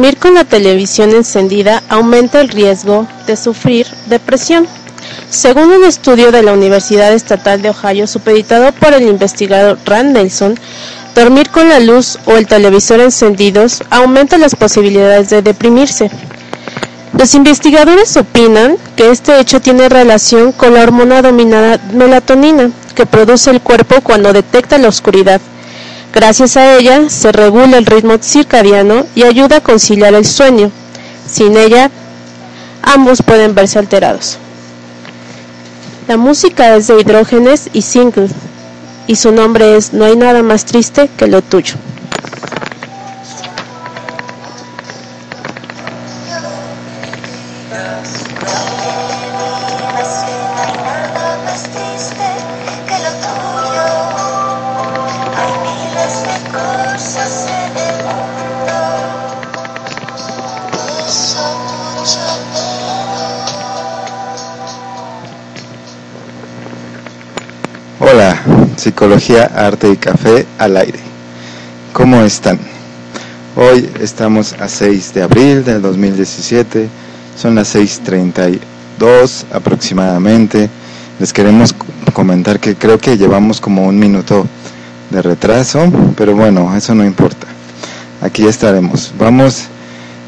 Dormir con la televisión encendida aumenta el riesgo de sufrir depresión. Según un estudio de la Universidad Estatal de Ohio supeditado por el investigador Rand Nelson, dormir con la luz o el televisor encendidos aumenta las posibilidades de deprimirse. Los investigadores opinan que este hecho tiene relación con la hormona dominada melatonina que produce el cuerpo cuando detecta la oscuridad. Gracias a ella se regula el ritmo circadiano y ayuda a conciliar el sueño. Sin ella, ambos pueden verse alterados. La música es de hidrógenes y single, y su nombre es No hay nada más triste que lo tuyo. Psicología, Arte y Café al aire. ¿Cómo están? Hoy estamos a 6 de abril del 2017, son las 6.32 aproximadamente. Les queremos comentar que creo que llevamos como un minuto de retraso, pero bueno, eso no importa. Aquí estaremos. Vamos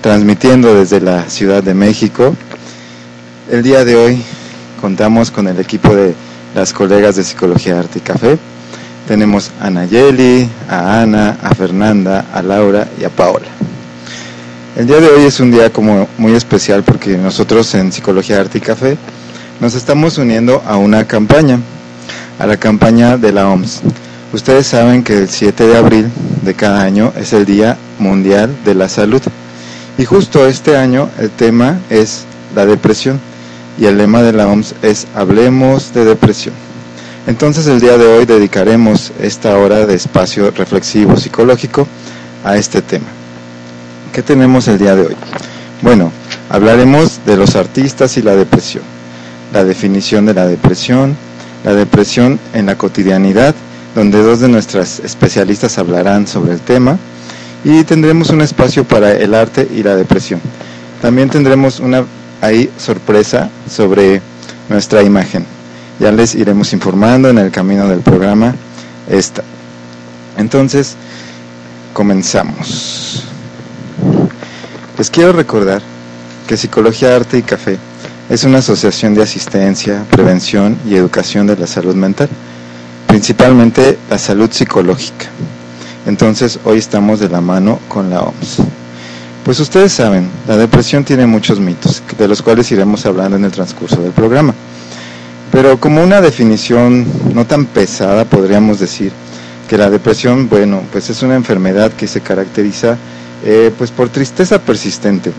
transmitiendo desde la Ciudad de México. El día de hoy contamos con el equipo de las colegas de Psicología, Arte y Café. Tenemos a Nayeli, a Ana, a Fernanda, a Laura y a Paola. El día de hoy es un día como muy especial porque nosotros en Psicología, Arte y Café nos estamos uniendo a una campaña, a la campaña de la OMS. Ustedes saben que el 7 de abril de cada año es el Día Mundial de la Salud. Y justo este año el tema es la depresión y el lema de la OMS es Hablemos de depresión. Entonces el día de hoy dedicaremos esta hora de espacio reflexivo psicológico a este tema. ¿Qué tenemos el día de hoy? Bueno, hablaremos de los artistas y la depresión, la definición de la depresión, la depresión en la cotidianidad, donde dos de nuestras especialistas hablarán sobre el tema, y tendremos un espacio para el arte y la depresión. También tendremos una ahí sorpresa sobre nuestra imagen. Ya les iremos informando en el camino del programa esta. Entonces, comenzamos. Les quiero recordar que Psicología, Arte y Café es una asociación de asistencia, prevención y educación de la salud mental, principalmente la salud psicológica. Entonces, hoy estamos de la mano con la OMS. Pues ustedes saben, la depresión tiene muchos mitos, de los cuales iremos hablando en el transcurso del programa. Pero como una definición no tan pesada, podríamos decir que la depresión, bueno, pues es una enfermedad que se caracteriza eh, pues por tristeza persistente,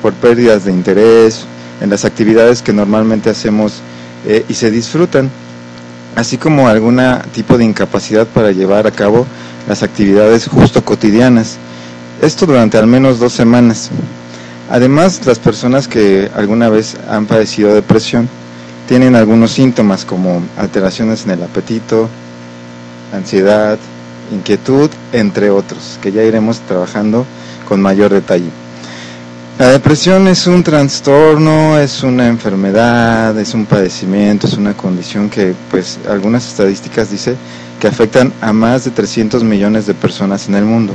por pérdidas de interés en las actividades que normalmente hacemos eh, y se disfrutan, así como algún tipo de incapacidad para llevar a cabo las actividades justo cotidianas. Esto durante al menos dos semanas. Además, las personas que alguna vez han padecido depresión tienen algunos síntomas como alteraciones en el apetito, ansiedad, inquietud, entre otros, que ya iremos trabajando con mayor detalle. La depresión es un trastorno, es una enfermedad, es un padecimiento, es una condición que, pues, algunas estadísticas dicen que afectan a más de 300 millones de personas en el mundo.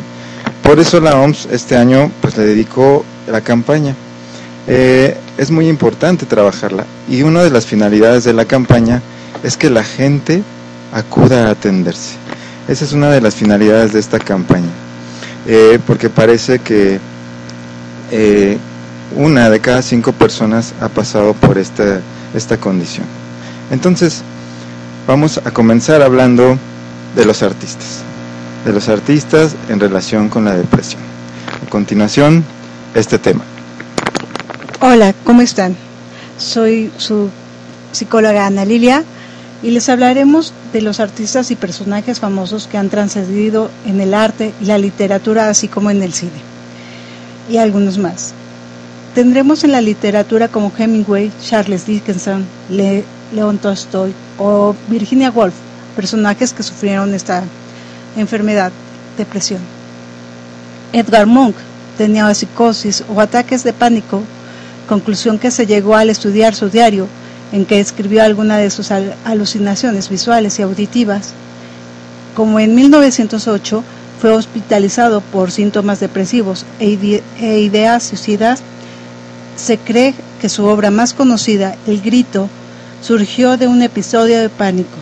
Por eso la OMS este año, pues, le dedicó la campaña eh, es muy importante trabajarla. Y una de las finalidades de la campaña es que la gente acuda a atenderse. Esa es una de las finalidades de esta campaña. Eh, porque parece que eh, una de cada cinco personas ha pasado por esta, esta condición. Entonces, vamos a comenzar hablando de los artistas. De los artistas en relación con la depresión. A continuación, este tema. Hola, ¿cómo están? Soy su psicóloga Ana Lilia y les hablaremos de los artistas y personajes famosos que han trascendido en el arte y la literatura, así como en el cine, y algunos más. Tendremos en la literatura como Hemingway, Charles Dickinson, León Tolstoy o Virginia Woolf, personajes que sufrieron esta enfermedad, depresión. Edgar Munch tenía psicosis o ataques de pánico conclusión que se llegó al estudiar su diario, en que escribió algunas de sus alucinaciones visuales y auditivas. Como en 1908 fue hospitalizado por síntomas depresivos e, e ideas suicidas, se cree que su obra más conocida, El Grito, surgió de un episodio de pánico.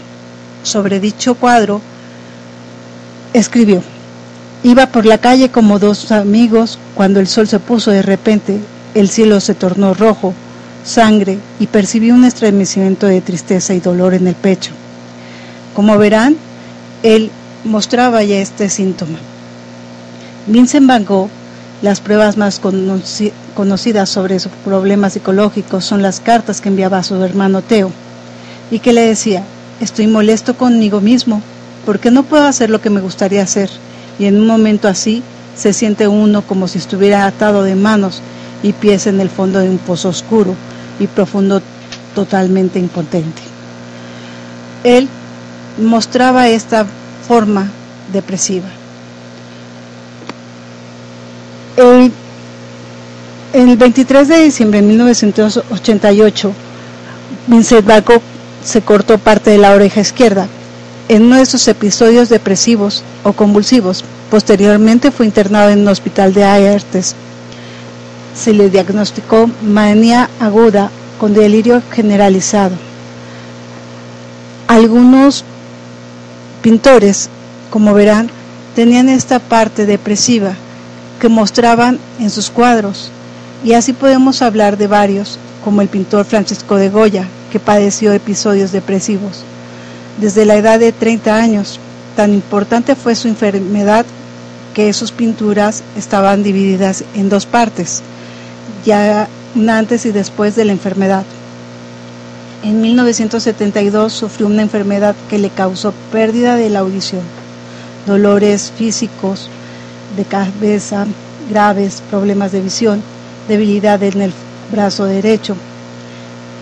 Sobre dicho cuadro, escribió, Iba por la calle como dos amigos cuando el sol se puso de repente el cielo se tornó rojo, sangre, y percibí un estremecimiento de tristeza y dolor en el pecho. Como verán, él mostraba ya este síntoma. Vincent Van Gogh, las pruebas más conocidas sobre su problema psicológico son las cartas que enviaba a su hermano Teo y que le decía, estoy molesto conmigo mismo porque no puedo hacer lo que me gustaría hacer y en un momento así se siente uno como si estuviera atado de manos y pies en el fondo de un pozo oscuro y profundo totalmente impotente. Él mostraba esta forma depresiva. El, el 23 de diciembre de 1988, Vincent Van se cortó parte de la oreja izquierda en uno de sus episodios depresivos o convulsivos. Posteriormente fue internado en un hospital de Aertes se le diagnosticó manía aguda con delirio generalizado. Algunos pintores, como verán, tenían esta parte depresiva que mostraban en sus cuadros, y así podemos hablar de varios, como el pintor Francisco de Goya, que padeció episodios depresivos. Desde la edad de 30 años, tan importante fue su enfermedad que sus pinturas estaban divididas en dos partes, ya antes y después de la enfermedad. En 1972 sufrió una enfermedad que le causó pérdida de la audición, dolores físicos de cabeza graves, problemas de visión, debilidad en el brazo derecho.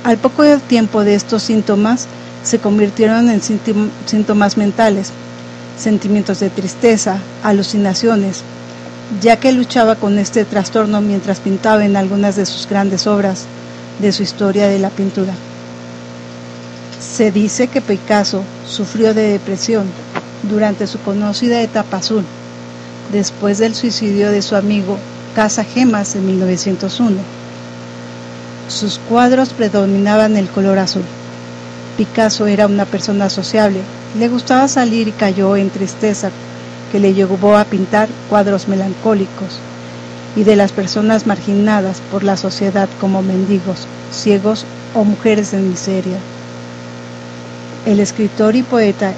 Al poco tiempo de estos síntomas se convirtieron en síntomas mentales, sentimientos de tristeza, alucinaciones, ya que luchaba con este trastorno mientras pintaba en algunas de sus grandes obras de su historia de la pintura. Se dice que Picasso sufrió de depresión durante su conocida etapa azul, después del suicidio de su amigo Casa Gemas en 1901. Sus cuadros predominaban el color azul. Picasso era una persona sociable, le gustaba salir y cayó en tristeza que le llevó a pintar cuadros melancólicos y de las personas marginadas por la sociedad como mendigos, ciegos o mujeres en miseria. El escritor y poeta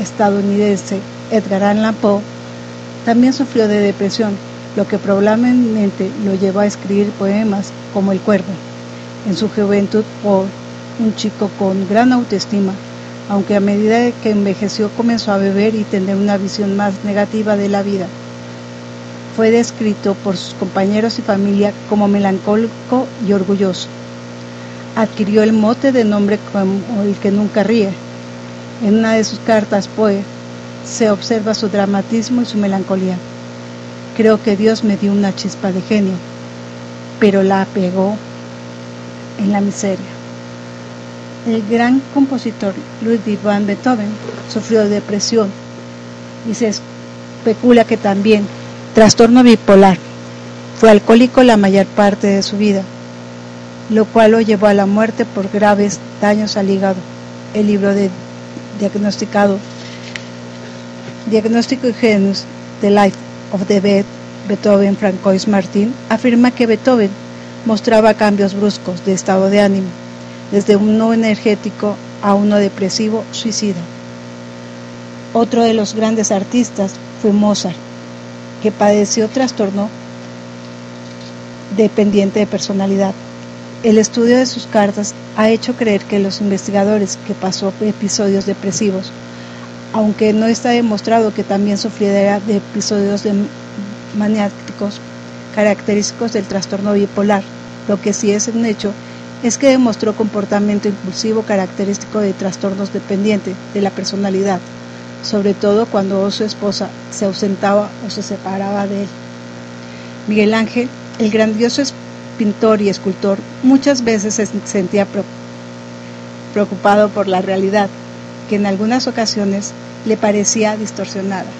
estadounidense Edgar Allan Poe también sufrió de depresión, lo que probablemente lo llevó a escribir poemas como El Cuervo. En su juventud, Poe, un chico con gran autoestima, aunque a medida que envejeció comenzó a beber y tener una visión más negativa de la vida. Fue descrito por sus compañeros y familia como melancólico y orgulloso. Adquirió el mote de nombre como el que nunca ríe. En una de sus cartas, Poe, se observa su dramatismo y su melancolía. Creo que Dios me dio una chispa de genio, pero la apegó en la miseria. El gran compositor Ludwig van Beethoven sufrió de depresión y se especula que también trastorno bipolar. Fue alcohólico la mayor parte de su vida, lo cual lo llevó a la muerte por graves daños al hígado. El libro de diagnosticado Diagnóstico y Genus, The Life of the Bed, Beethoven Francois Martin, afirma que Beethoven mostraba cambios bruscos de estado de ánimo desde uno energético a uno depresivo suicida. Otro de los grandes artistas fue Mozart, que padeció trastorno dependiente de personalidad. El estudio de sus cartas ha hecho creer que los investigadores que pasó episodios depresivos, aunque no está demostrado que también sufriera de episodios de maniáticos característicos del trastorno bipolar, lo que sí es un hecho es que demostró comportamiento impulsivo característico de trastornos dependientes de la personalidad, sobre todo cuando su esposa se ausentaba o se separaba de él. Miguel Ángel, el grandioso pintor y escultor, muchas veces se sentía preocupado por la realidad, que en algunas ocasiones le parecía distorsionada.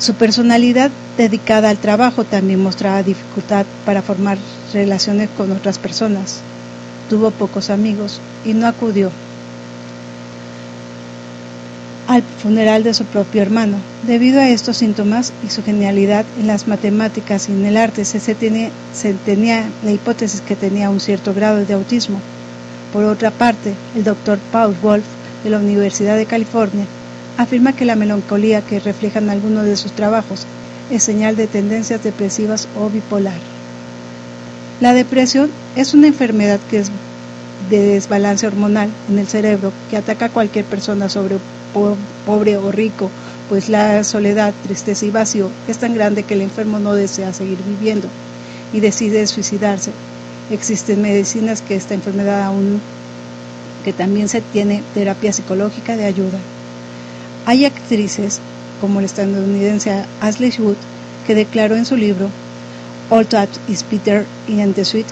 Su personalidad dedicada al trabajo también mostraba dificultad para formar relaciones con otras personas. Tuvo pocos amigos y no acudió al funeral de su propio hermano. Debido a estos síntomas y su genialidad en las matemáticas y en el arte, se, tenía, se tenía la hipótesis que tenía un cierto grado de autismo. Por otra parte, el doctor Paul Wolf de la Universidad de California afirma que la melancolía que reflejan algunos de sus trabajos es señal de tendencias depresivas o bipolar. La depresión es una enfermedad que es de desbalance hormonal en el cerebro que ataca a cualquier persona sobre pobre o rico, pues la soledad, tristeza y vacío es tan grande que el enfermo no desea seguir viviendo y decide suicidarse. Existen medicinas que esta enfermedad aún que también se tiene terapia psicológica de ayuda. Hay actrices como la estadounidense Ashley Wood que declaró en su libro All That is Peter in the Suite.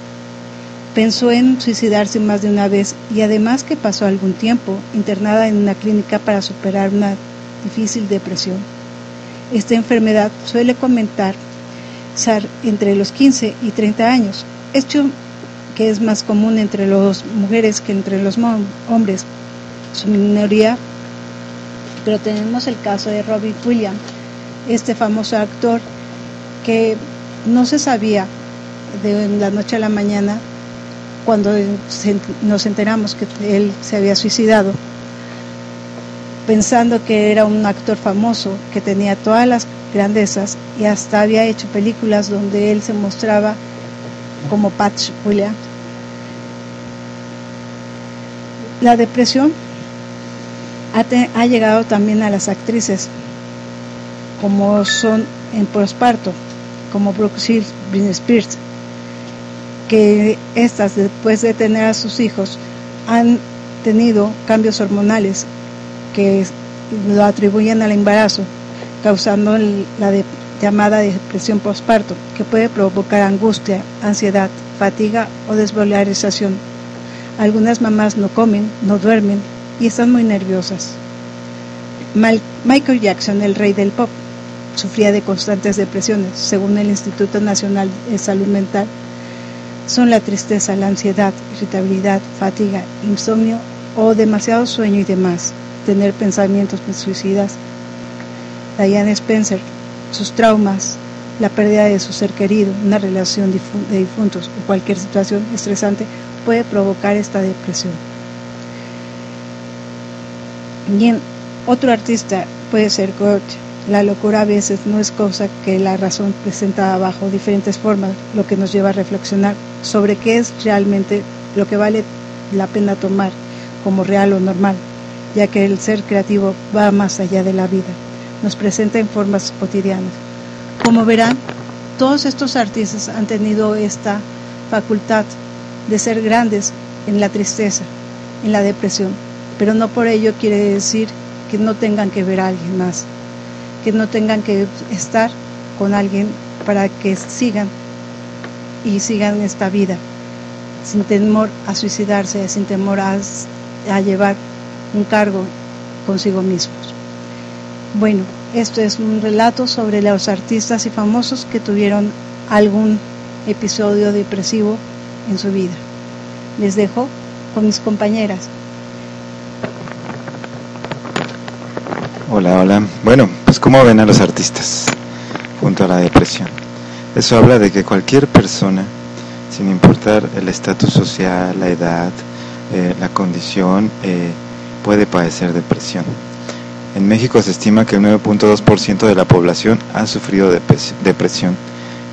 Pensó en suicidarse más de una vez y además que pasó algún tiempo internada en una clínica para superar una difícil depresión. Esta enfermedad suele comentar entre los 15 y 30 años, hecho que es más común entre las mujeres que entre los hombres, su minoría, pero tenemos el caso de Robin Williams, este famoso actor que no se sabía de la noche a la mañana cuando nos enteramos que él se había suicidado, pensando que era un actor famoso, que tenía todas las grandezas y hasta había hecho películas donde él se mostraba como Patch Williams. La depresión ha, llegado también a las actrices, como son en posparto, como Brooke Shields, que estas después de tener a sus hijos han tenido cambios hormonales que lo atribuyen al embarazo, causando la llamada depresión postparto, que puede provocar angustia, ansiedad, fatiga o desvalorización. Algunas mamás no comen, no duermen y están muy nerviosas. Michael Jackson, el rey del pop, sufría de constantes depresiones, según el Instituto Nacional de Salud Mental. Son la tristeza, la ansiedad, irritabilidad, fatiga, insomnio o demasiado sueño y demás. Tener pensamientos suicidas. Diane Spencer, sus traumas, la pérdida de su ser querido, una relación de difuntos o cualquier situación estresante puede provocar esta depresión. Otro artista puede ser Gort. La locura a veces no es cosa que la razón presenta bajo diferentes formas, lo que nos lleva a reflexionar sobre qué es realmente lo que vale la pena tomar como real o normal, ya que el ser creativo va más allá de la vida, nos presenta en formas cotidianas. Como verán, todos estos artistas han tenido esta facultad de ser grandes en la tristeza, en la depresión, pero no por ello quiere decir que no tengan que ver a alguien más, que no tengan que estar con alguien para que sigan y sigan esta vida, sin temor a suicidarse, sin temor a, a llevar un cargo consigo mismos. Bueno, esto es un relato sobre los artistas y famosos que tuvieron algún episodio depresivo en su vida. Les dejo con mis compañeras. Hola, hola. Bueno, pues ¿cómo ven a los artistas junto a la depresión? Eso habla de que cualquier persona, sin importar el estatus social, la edad, eh, la condición, eh, puede padecer depresión. En México se estima que el 9.2% de la población ha sufrido depres- depresión,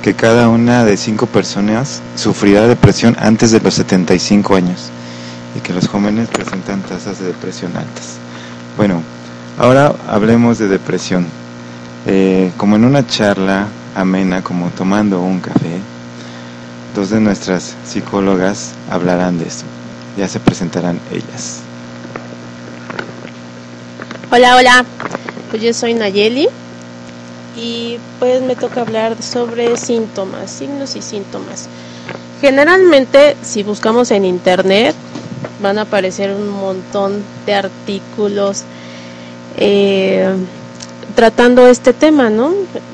que cada una de cinco personas sufrirá depresión antes de los 75 años y que los jóvenes presentan tasas de depresión altas. Bueno, ahora hablemos de depresión. Eh, como en una charla amena, como tomando un café, dos de nuestras psicólogas hablarán de eso. Ya se presentarán ellas. Hola, hola. Pues yo soy Nayeli y pues me toca hablar sobre síntomas, signos y síntomas. Generalmente, si buscamos en internet, van a aparecer un montón de artículos eh, tratando este tema, ¿no?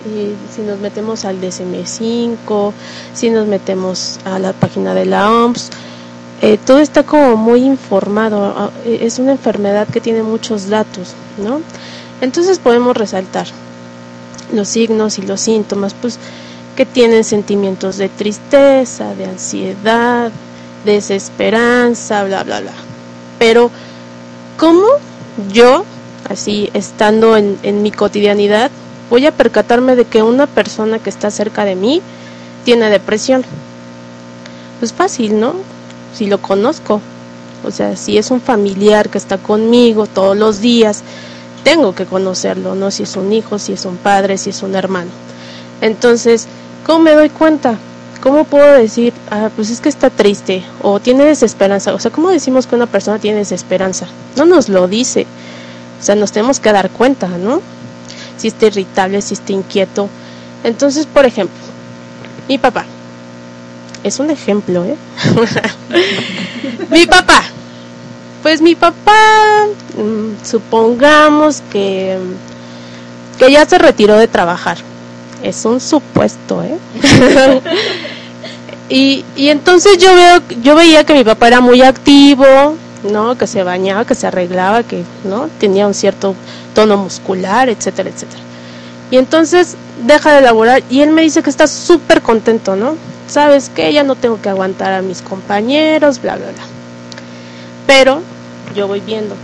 Y si nos metemos al DSM5, si nos metemos a la página de la OMS, eh, todo está como muy informado. ah, eh, Es una enfermedad que tiene muchos datos, ¿no? Entonces podemos resaltar los signos y los síntomas, pues que tienen sentimientos de tristeza, de ansiedad, desesperanza, bla, bla, bla. Pero, ¿cómo yo, así estando en, mi cotidianidad, voy a percatarme de que una persona que está cerca de mí tiene depresión? Pues fácil, ¿no? Si lo conozco. O sea, si es un familiar que está conmigo todos los días, tengo que conocerlo, ¿no? Si es un hijo, si es un padre, si es un hermano. Entonces, ¿cómo me doy cuenta? ¿Cómo puedo decir, ah, pues es que está triste o tiene desesperanza? O sea, ¿cómo decimos que una persona tiene desesperanza? No nos lo dice. O sea, nos tenemos que dar cuenta, ¿no? Si está irritable, si está inquieto. Entonces, por ejemplo, mi papá. Es un ejemplo, ¿eh? mi papá. Pues mi papá, mm, supongamos que, que ya se retiró de trabajar. Es un supuesto, ¿eh? y, y entonces yo veo, yo veía que mi papá era muy activo, ¿no? Que se bañaba, que se arreglaba, que, ¿no? Tenía un cierto tono muscular, etcétera, etcétera. Y entonces deja de laborar y él me dice que está súper contento, ¿no? ¿Sabes qué? Ya no tengo que aguantar a mis compañeros, bla, bla, bla. Pero yo voy viendo,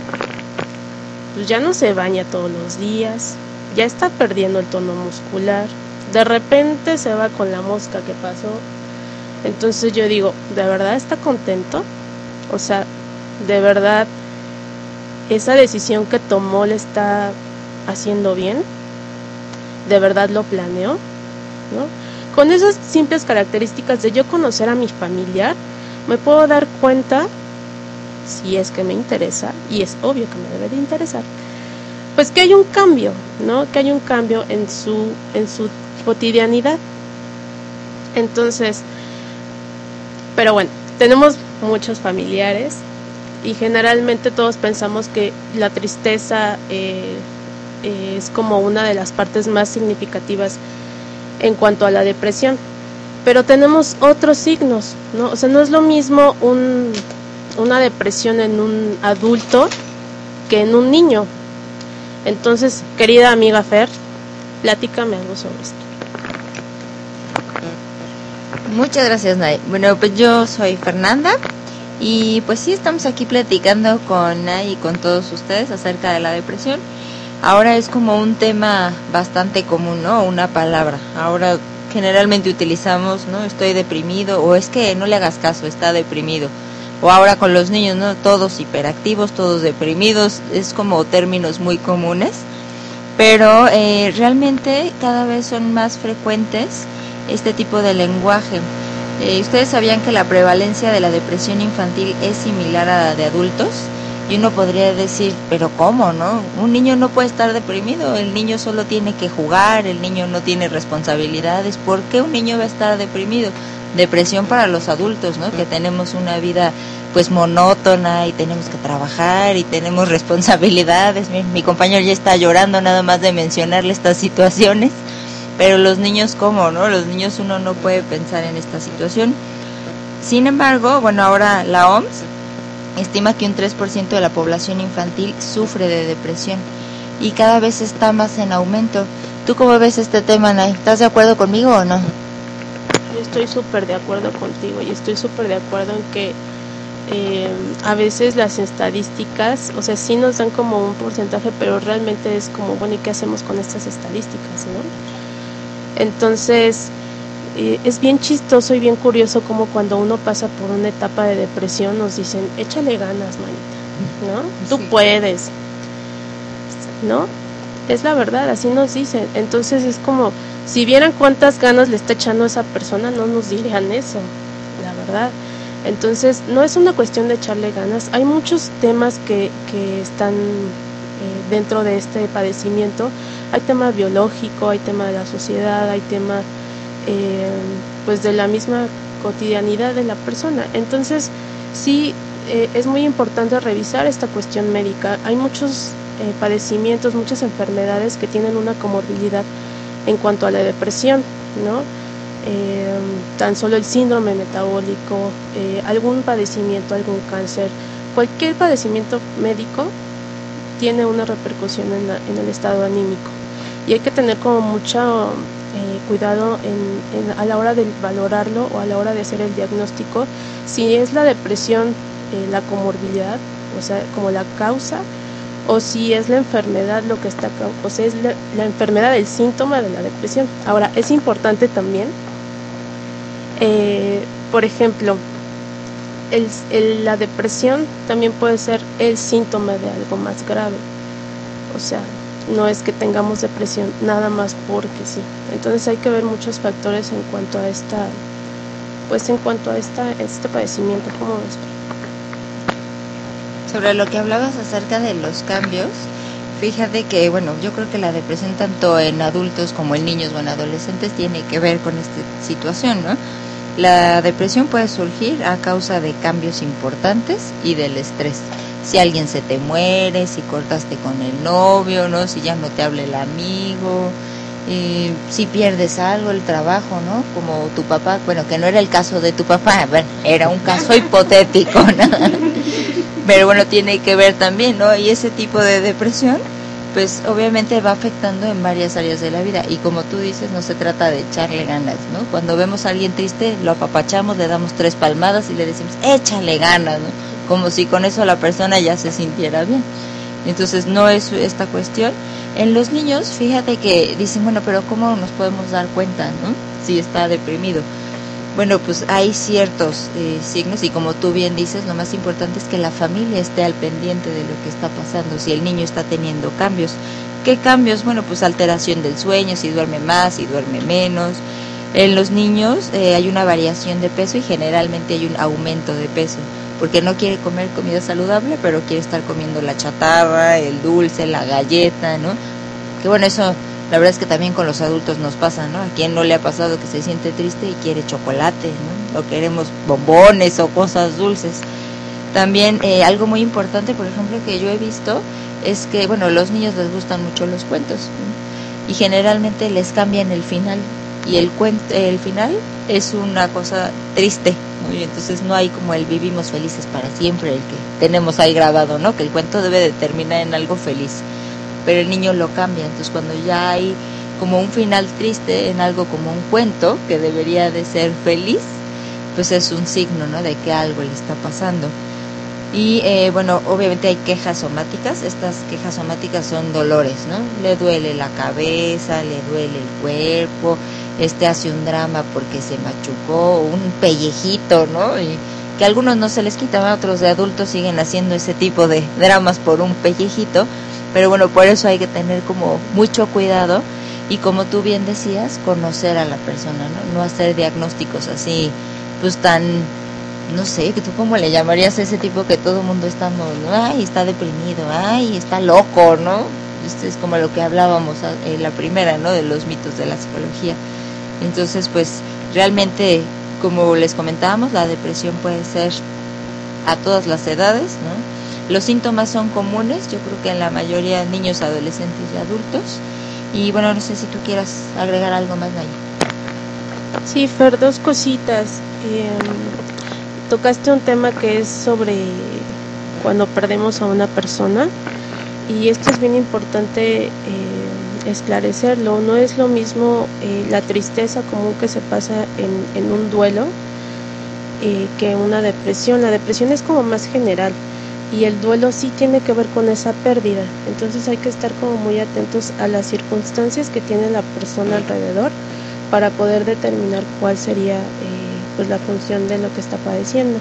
pues ya no se baña todos los días, ya está perdiendo el tono muscular, de repente se va con la mosca que pasó. Entonces yo digo, ¿de verdad está contento? O sea, ¿de verdad esa decisión que tomó le está haciendo bien? ¿De verdad lo planeó? ¿No? Con esas simples características de yo conocer a mi familiar, me puedo dar cuenta, si es que me interesa, y es obvio que me debe de interesar, pues que hay un cambio, ¿no? Que hay un cambio en su, en su cotidianidad. Entonces, pero bueno, tenemos muchos familiares y generalmente todos pensamos que la tristeza eh, es como una de las partes más significativas en cuanto a la depresión. Pero tenemos otros signos, ¿no? O sea, no es lo mismo un, una depresión en un adulto que en un niño. Entonces, querida amiga Fer, platícame algo sobre esto. Muchas gracias, Nay. Bueno, pues yo soy Fernanda y pues sí estamos aquí platicando con Nay y con todos ustedes acerca de la depresión. Ahora es como un tema bastante común, ¿no? Una palabra. Ahora generalmente utilizamos, ¿no? Estoy deprimido o es que no le hagas caso, está deprimido. O ahora con los niños, ¿no? Todos hiperactivos, todos deprimidos, es como términos muy comunes. Pero eh, realmente cada vez son más frecuentes este tipo de lenguaje. Eh, ¿Ustedes sabían que la prevalencia de la depresión infantil es similar a la de adultos? Y uno podría decir, pero ¿cómo, no? Un niño no puede estar deprimido, el niño solo tiene que jugar, el niño no tiene responsabilidades. ¿Por qué un niño va a estar deprimido? Depresión para los adultos, ¿no? Que tenemos una vida pues monótona y tenemos que trabajar y tenemos responsabilidades. Mi, mi compañero ya está llorando nada más de mencionarle estas situaciones. Pero los niños, ¿cómo, no? Los niños uno no puede pensar en esta situación. Sin embargo, bueno, ahora la OMS estima que un 3% de la población infantil sufre de depresión y cada vez está más en aumento. ¿Tú cómo ves este tema, Nay? ¿Estás de acuerdo conmigo o no? Yo estoy súper de acuerdo contigo y estoy súper de acuerdo en que eh, a veces las estadísticas, o sea, sí nos dan como un porcentaje, pero realmente es como, bueno, ¿y qué hacemos con estas estadísticas, no? Entonces, eh, es bien chistoso y bien curioso como cuando uno pasa por una etapa de depresión nos dicen, échale ganas, manita, ¿no? Tú puedes, ¿no? Es la verdad, así nos dicen. Entonces es como, si vieran cuántas ganas le está echando esa persona, no nos dirían eso, la verdad. Entonces, no es una cuestión de echarle ganas. Hay muchos temas que, que están dentro de este padecimiento. Hay tema biológico, hay tema de la sociedad, hay tema eh, pues de la misma cotidianidad de la persona. Entonces, sí, eh, es muy importante revisar esta cuestión médica. Hay muchos eh, padecimientos, muchas enfermedades que tienen una comorbilidad en cuanto a la depresión, ¿no? Eh, tan solo el síndrome metabólico, eh, algún padecimiento, algún cáncer, cualquier padecimiento médico tiene una repercusión en, la- el estado anímico. Y hay que tener como mucho eh, cuidado en- a la hora de valorarlo o a la hora de hacer el diagnóstico, si es la depresión eh, la comorbilidad, o sea, como la causa, o si es la enfermedad lo que está, o sea, es la, la enfermedad el síntoma de la depresión. Ahora, es importante también, eh, por ejemplo, el- la depresión también puede ser el síntoma de algo más grave. O sea, no es que tengamos depresión nada más porque sí. Entonces hay que ver muchos factores en cuanto a esta, pues en cuanto a esta, este padecimiento, ¿cómo ves? Sobre lo que hablabas acerca de los cambios, fíjate que, bueno, yo creo que la depresión tanto en adultos como en niños o en adolescentes tiene que ver con esta situación, ¿no? La depresión puede surgir a causa de cambios importantes y del estrés. Si alguien se te muere, si cortaste con el novio, ¿no? Si ya no te habla el amigo, eh, si pierdes algo, el trabajo, ¿no? Como tu papá, bueno, que no era el caso de tu papá, bueno, era un caso hipotético, ¿no? Pero bueno, tiene que ver también, ¿no? Y ese tipo de depresión, pues obviamente va afectando en varias áreas de la vida. Y como tú dices, no se trata de echarle ganas, ¿no? Cuando vemos a alguien triste, lo apapachamos, le damos tres palmadas y le decimos, échale ganas. Como si con eso la persona ya se sintiera bien. Entonces no es esta cuestión. En los niños, fíjate que dicen, bueno, pero ¿cómo nos podemos dar cuenta, no? Si está deprimido. Bueno, pues hay ciertos eh, signos y como tú bien dices, lo más importante es que la familia esté al pendiente de lo que está pasando, si el niño está teniendo cambios. ¿Qué cambios? Bueno, pues alteración del sueño, si duerme más, si duerme menos. En los niños eh, hay una variación de peso y generalmente hay un aumento de peso, porque no quiere comer comida saludable, pero quiere estar comiendo la chatarra, el dulce, la galleta, ¿no? Que bueno, eso la verdad es que también con los adultos nos pasa, ¿no? A quien no le ha pasado que se siente triste y quiere chocolate, ¿no? O queremos bombones o cosas dulces. También eh, algo muy importante, por ejemplo, que yo he visto es que, bueno, los niños les gustan mucho los cuentos ¿no? y generalmente les cambian el final y el cuento, el final es una cosa triste, ¿no? y entonces no hay como el vivimos felices para siempre, el que tenemos ahí grabado, ¿no? Que el cuento debe de terminar en algo feliz pero el niño lo cambia. Entonces cuando ya hay como un final triste en algo como un cuento que debería de ser feliz, pues es un signo ¿no? de que algo le está pasando. Y eh, bueno, obviamente hay quejas somáticas, estas quejas somáticas son dolores, ¿no? Le duele la cabeza, le duele el cuerpo, este hace un drama porque se machucó, un pellejito, ¿no? Y que a algunos no se les quita, otros de adultos siguen haciendo ese tipo de dramas por un pellejito, pero bueno, por eso hay que tener como mucho cuidado y como tú bien decías, conocer a la persona, ¿no? No hacer diagnósticos así, pues tan, no sé, tú cómo le llamarías a ese tipo que todo el mundo está, ay, está deprimido, ay, está loco, ¿no? Esto es como lo que hablábamos en la primera, ¿no? De los mitos de la psicología. Entonces, pues realmente, como les comentábamos, la depresión puede ser a todas las edades, ¿no? Los síntomas son comunes, yo creo que en la mayoría de niños, adolescentes y adultos. Y bueno, no sé si tú quieras agregar algo más, Naya. Sí, Fer, dos cositas. Eh, tocaste un tema que es sobre cuando perdemos a una persona y esto es bien importante eh, esclarecerlo. No es lo mismo eh, la tristeza común que se pasa en, en un duelo eh, que una depresión. La depresión es como más general y el duelo sí tiene que ver con esa pérdida. Entonces hay que estar como muy atentos a las circunstancias que tiene la persona alrededor para poder determinar cuál sería eh, pues la función de lo que está padeciendo.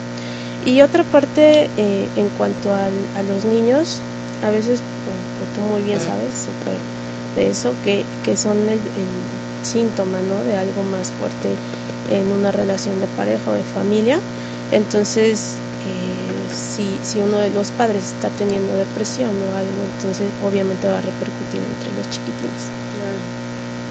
Y otra parte eh, en cuanto al, a los niños, a veces, pues, tú muy bien sabes super, de eso, que, que son el, el síntoma ¿no? de algo más fuerte en una relación de pareja o de familia. Entonces, si, si uno de los padres está teniendo depresión o algo, entonces obviamente va a repercutir entre los chiquitines.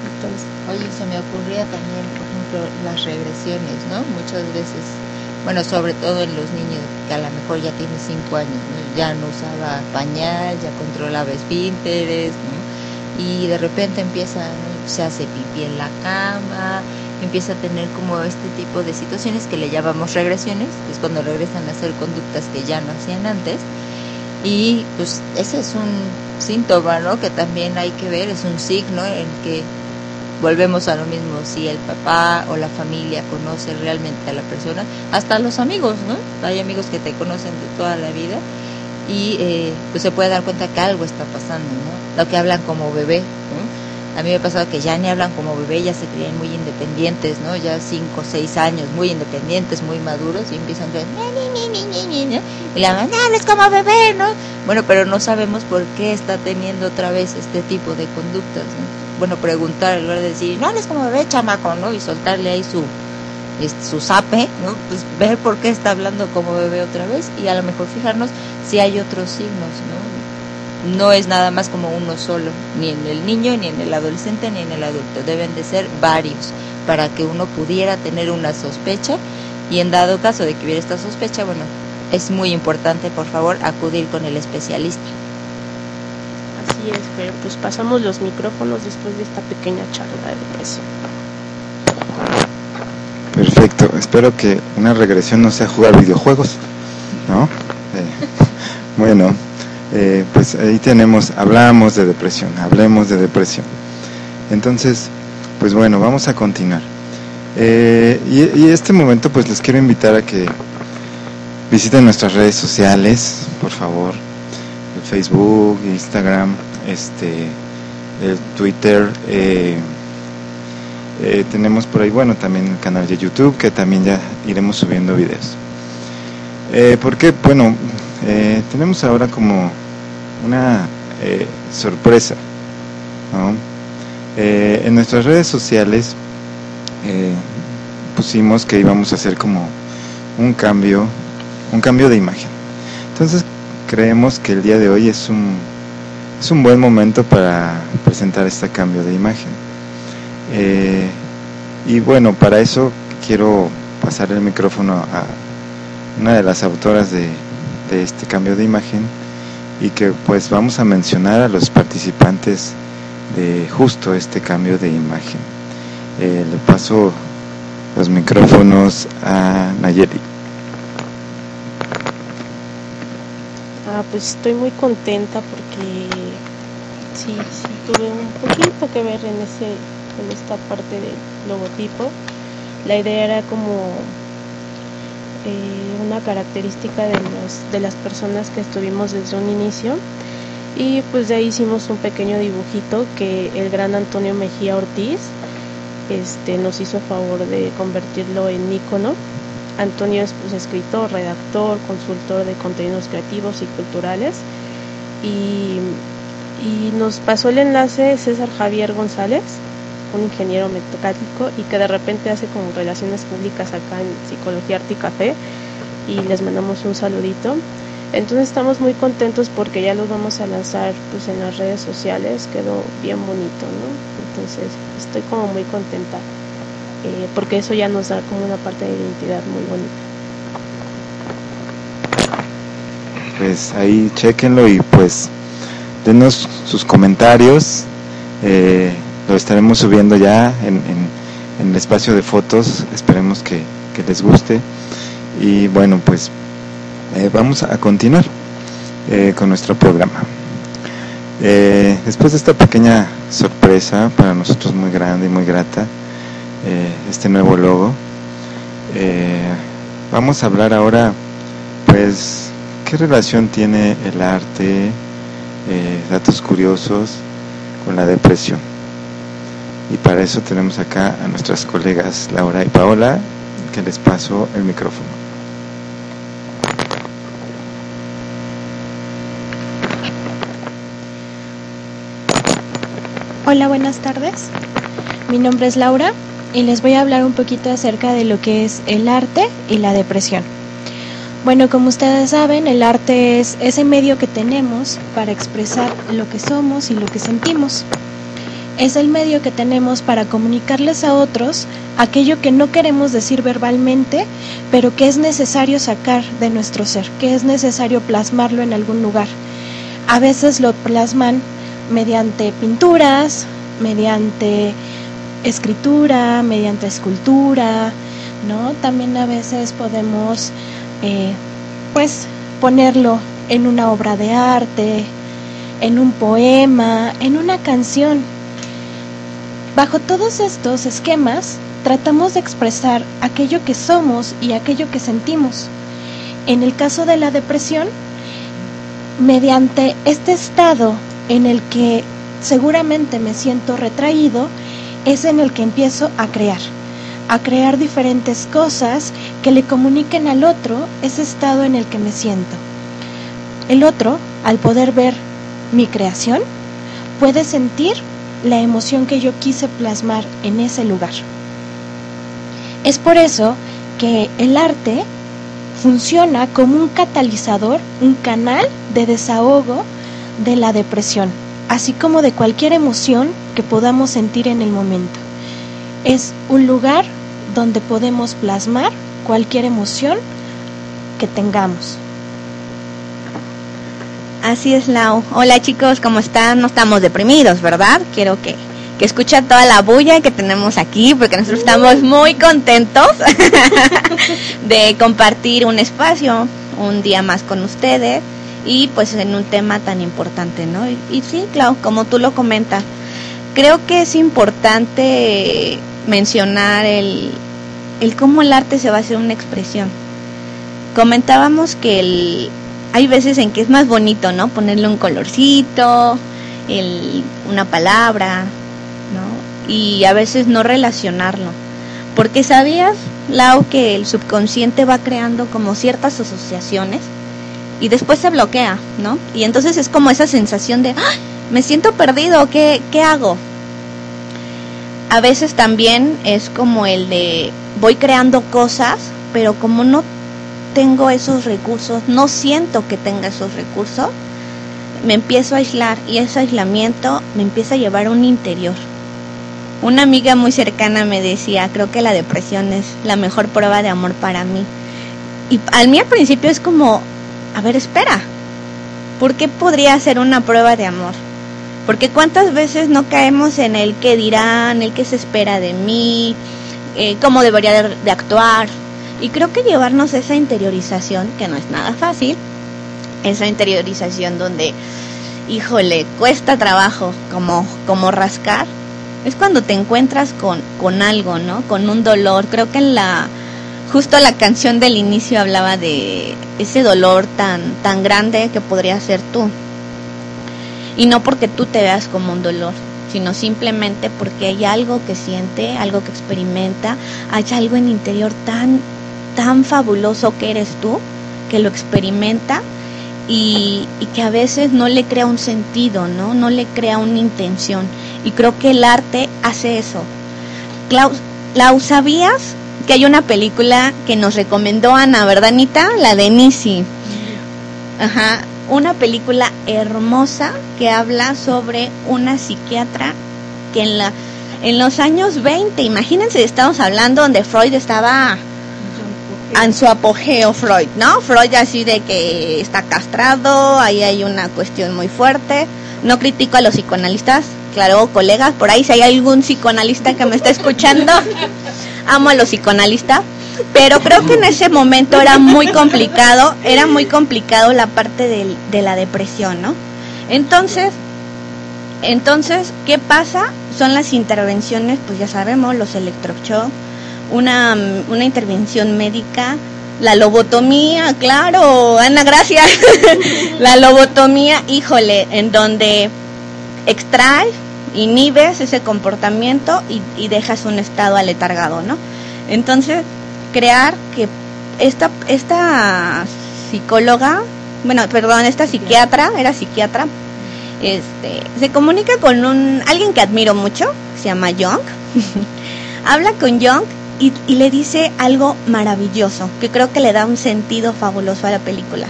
Entonces, Oye, se me ocurría también, por ejemplo, las regresiones, ¿no? Muchas veces, bueno, sobre todo en los niños que a lo mejor ya tienen cinco años, ¿no? ya no usaba pañal, ya controlaba esfínteres, ¿no? Y de repente empieza, ¿no? se hace pipí en la cama, empieza a tener como este tipo de situaciones que le llamamos regresiones, que es cuando regresan a hacer conductas que ya no hacían antes. Y pues ese es un síntoma, ¿no? Que también hay que ver, es un signo en que volvemos a lo mismo, si el papá o la familia conoce realmente a la persona, hasta los amigos, ¿no? Hay amigos que te conocen de toda la vida y eh, pues se puede dar cuenta que algo está pasando, ¿no? Lo que hablan como bebé. A mí me ha pasado que ya ni hablan como bebé, ya se creen muy independientes, ¿no? Ya cinco o seis años, muy independientes, muy maduros y empiezan a ni, ni, y le hablan, no hables como bebé, ¿no? Bueno, pero no sabemos por qué está teniendo otra vez este tipo de conductas, ¿no? Bueno, preguntar en lugar de decir, no hables como bebé, chamaco, ¿no? Y soltarle ahí su, su ¿no? Pues ver por qué está hablando como bebé otra vez y a lo mejor fijarnos si hay otros signos, ¿no? No es nada más como uno solo, ni en el niño, ni en el adolescente, ni en el adulto. Deben de ser varios para que uno pudiera tener una sospecha y en dado caso de que hubiera esta sospecha, bueno, es muy importante, por favor, acudir con el especialista. así es, Fer. Pues pasamos los micrófonos después de esta pequeña charla de depresión. Perfecto. Espero que una regresión no sea jugar videojuegos, ¿no? Eh, bueno, eh, pues ahí tenemos, hablamos de depresión, hablemos de depresión. Entonces, pues bueno, vamos a continuar. Eh, y, y este momento, pues les quiero invitar a que visiten nuestras redes sociales, por favor. El Facebook, Instagram, este, el Twitter. eh, eh, tenemos por ahí, bueno, también el canal de YouTube, que también ya iremos subiendo videos. Eh, porque, bueno, eh, tenemos ahora como una eh, sorpresa. Eh, en nuestras redes sociales eh, pusimos que íbamos a hacer como un cambio, un cambio de imagen. Entonces creemos que el día de hoy es un, es un buen momento para presentar este cambio de imagen. Y bueno, para eso quiero pasar el micrófono a una de las autoras de este cambio de imagen y que pues vamos a mencionar a los participantes de justo este cambio de imagen. Eh, le paso los micrófonos a Nayeli. Ah, pues estoy muy contenta porque sí, sí tuve un poquito que ver en ese, en esta parte del logotipo. La idea era como eh, una característica de los, de las personas que estuvimos desde un inicio y pues de ahí hicimos un pequeño dibujito que el gran Antonio Mejía Ortiz este, nos hizo favor de convertirlo en icono. Antonio es pues, escritor, redactor, consultor de contenidos creativos y culturales y, y nos pasó el enlace César Javier González, un ingeniero mecánico y que de repente hace como relaciones públicas acá en Psicología Arte y Café y les mandamos un saludito. Entonces estamos muy contentos porque ya los vamos a lanzar pues en las redes sociales, quedó bien bonito, ¿no? Entonces estoy como muy contenta eh, porque eso ya nos da como una parte de identidad muy bonita. Pues ahí chequenlo y pues denos sus comentarios. eh, lo estaremos subiendo ya en, el espacio de fotos. Esperemos que, les guste. Y bueno, pues eh, vamos a continuar eh, con nuestro programa. Eh, después de esta pequeña sorpresa, para nosotros muy grande y muy grata, este nuevo logo, vamos a hablar ahora, pues, qué relación tiene el arte, datos curiosos, con la depresión. Y para eso tenemos acá a nuestras colegas Laura y Paola, que les paso el micrófono. Hola, buenas tardes. Mi nombre es Laura y les voy a hablar un poquito acerca de lo que es el arte y la depresión. Bueno, como ustedes saben, el arte es ese medio que tenemos para expresar lo que somos y lo que sentimos. Es el medio que tenemos para comunicarles a otros aquello que no queremos decir verbalmente, pero que es necesario sacar de nuestro ser, que es necesario plasmarlo en algún lugar. A veces lo plasman mediante pinturas, mediante escritura, mediante escultura, ¿no? También a veces podemos, eh, pues, ponerlo en una obra de arte, en un poema, en una canción. Bajo todos estos esquemas, tratamos de expresar aquello que somos y aquello que sentimos. En el caso de la depresión, mediante este estado en el que seguramente me siento retraído, es en el que empiezo a crear, a crear diferentes cosas que le comuniquen al otro ese estado en el que me siento. El otro, al poder ver mi creación, puede sentir la emoción que yo quise plasmar en ese lugar. Es por eso que el arte funciona como un catalizador, un canal de desahogo de la depresión, así como de cualquier emoción que podamos sentir en el momento. Es un lugar donde podemos plasmar cualquier emoción que tengamos. Así es, Lau. Hola chicos, ¿cómo están? No estamos deprimidos, ¿verdad? Quiero que, que escuchen toda la bulla que tenemos aquí, porque nosotros estamos muy contentos de compartir un espacio, un día más con ustedes, y pues en un tema tan importante, ¿no? Y, y sí, Clau, como tú lo comentas, creo que es importante mencionar el, el cómo el arte se va a hacer una expresión. Comentábamos que el, hay veces en que es más bonito, ¿no? Ponerle un colorcito, el, una palabra, ¿no? Y a veces no relacionarlo. Porque sabías, Lau, que el subconsciente va creando como ciertas asociaciones y después se bloquea, ¿no? Y entonces es como esa sensación de, ¡Ah! me siento perdido, ¿qué, ¿qué hago? A veces también es como el de, voy creando cosas, pero como no tengo esos recursos, no siento que tenga esos recursos, me empiezo a aislar y ese aislamiento me empieza a llevar a un interior. Una amiga muy cercana me decía, creo que la depresión es la mejor prueba de amor para mí. Y al mí al principio es como, a ver, espera, ¿por qué podría ser una prueba de amor? Porque cuántas veces no caemos en el que dirán, el que se espera de mí, eh, cómo debería de, de actuar. Y creo que llevarnos esa interiorización, que no es nada fácil, esa interiorización donde, híjole, cuesta trabajo como, como rascar, es cuando te encuentras con, con algo, ¿no? Con un dolor. Creo que en la, justo la canción del inicio hablaba de ese dolor tan, tan grande que podría ser tú. Y no porque tú te veas como un dolor, sino simplemente porque hay algo que siente, algo que experimenta, hay algo en el interior tan, tan fabuloso que eres tú, que lo experimenta y, y, que a veces no le crea un sentido, ¿no? No le crea una intención. Y creo que el arte hace eso. Klaus, Lau, ¿sabías que hay una película que nos recomendó Ana, verdad, Anita? La de Nisi. Ajá, una película hermosa que habla sobre una psiquiatra que en la en los años 20, imagínense, estamos hablando donde Freud estaba en su apogeo Freud, ¿no? Freud así de que está castrado, ahí hay una cuestión muy fuerte. No critico a los psicoanalistas, claro, colegas, por ahí si hay algún psicoanalista que me está escuchando, amo a los psicoanalistas, pero creo que en ese momento era muy complicado, era muy complicado la parte de, de la depresión, ¿no? Entonces, entonces, ¿qué pasa? Son las intervenciones, pues ya sabemos, los electroshocks, una, una intervención médica, la lobotomía, claro, Ana, gracias. la lobotomía, híjole, en donde extraes, inhibes ese comportamiento y, y, dejas un estado aletargado, ¿no? Entonces, crear que esta, esta psicóloga, bueno, perdón, esta psiquiatra, era psiquiatra, este, se comunica con un alguien que admiro mucho, se llama Young, habla con Young y, le dice algo maravilloso, que creo que le da un sentido fabuloso a la película.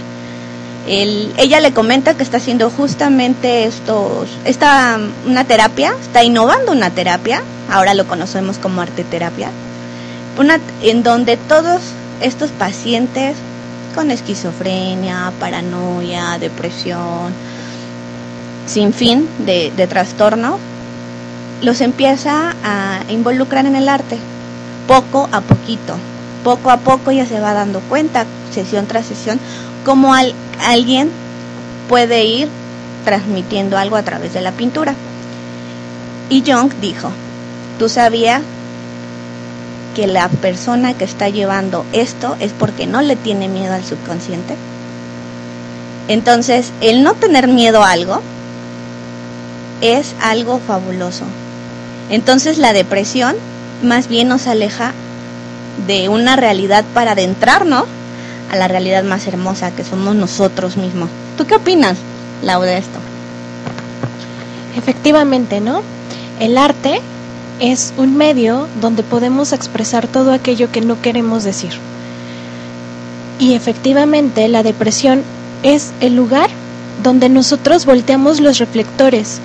El, ella le comenta que está haciendo justamente estos, esta, una terapia, está innovando una terapia, ahora lo conocemos como arte terapia, en donde todos estos pacientes con esquizofrenia, paranoia, depresión, sin fin de, de trastorno, los empieza a involucrar en el arte, poco a poquito. Poco a poco ya se va dando cuenta, sesión tras sesión, cómo al, alguien puede ir transmitiendo algo a través de la pintura. Y Jung dijo, ¿tú sabías que la persona que está llevando esto es porque no le tiene miedo al subconsciente? Entonces, el no tener miedo a algo es algo fabuloso. Entonces, la depresión más bien nos aleja de una realidad para adentrarnos a la realidad más hermosa que somos nosotros mismos. ¿Tú qué opinas, Lau, de esto? Efectivamente, ¿no? El arte es un medio donde podemos expresar todo aquello que no queremos decir. Y efectivamente la depresión es el lugar donde nosotros volteamos los reflectores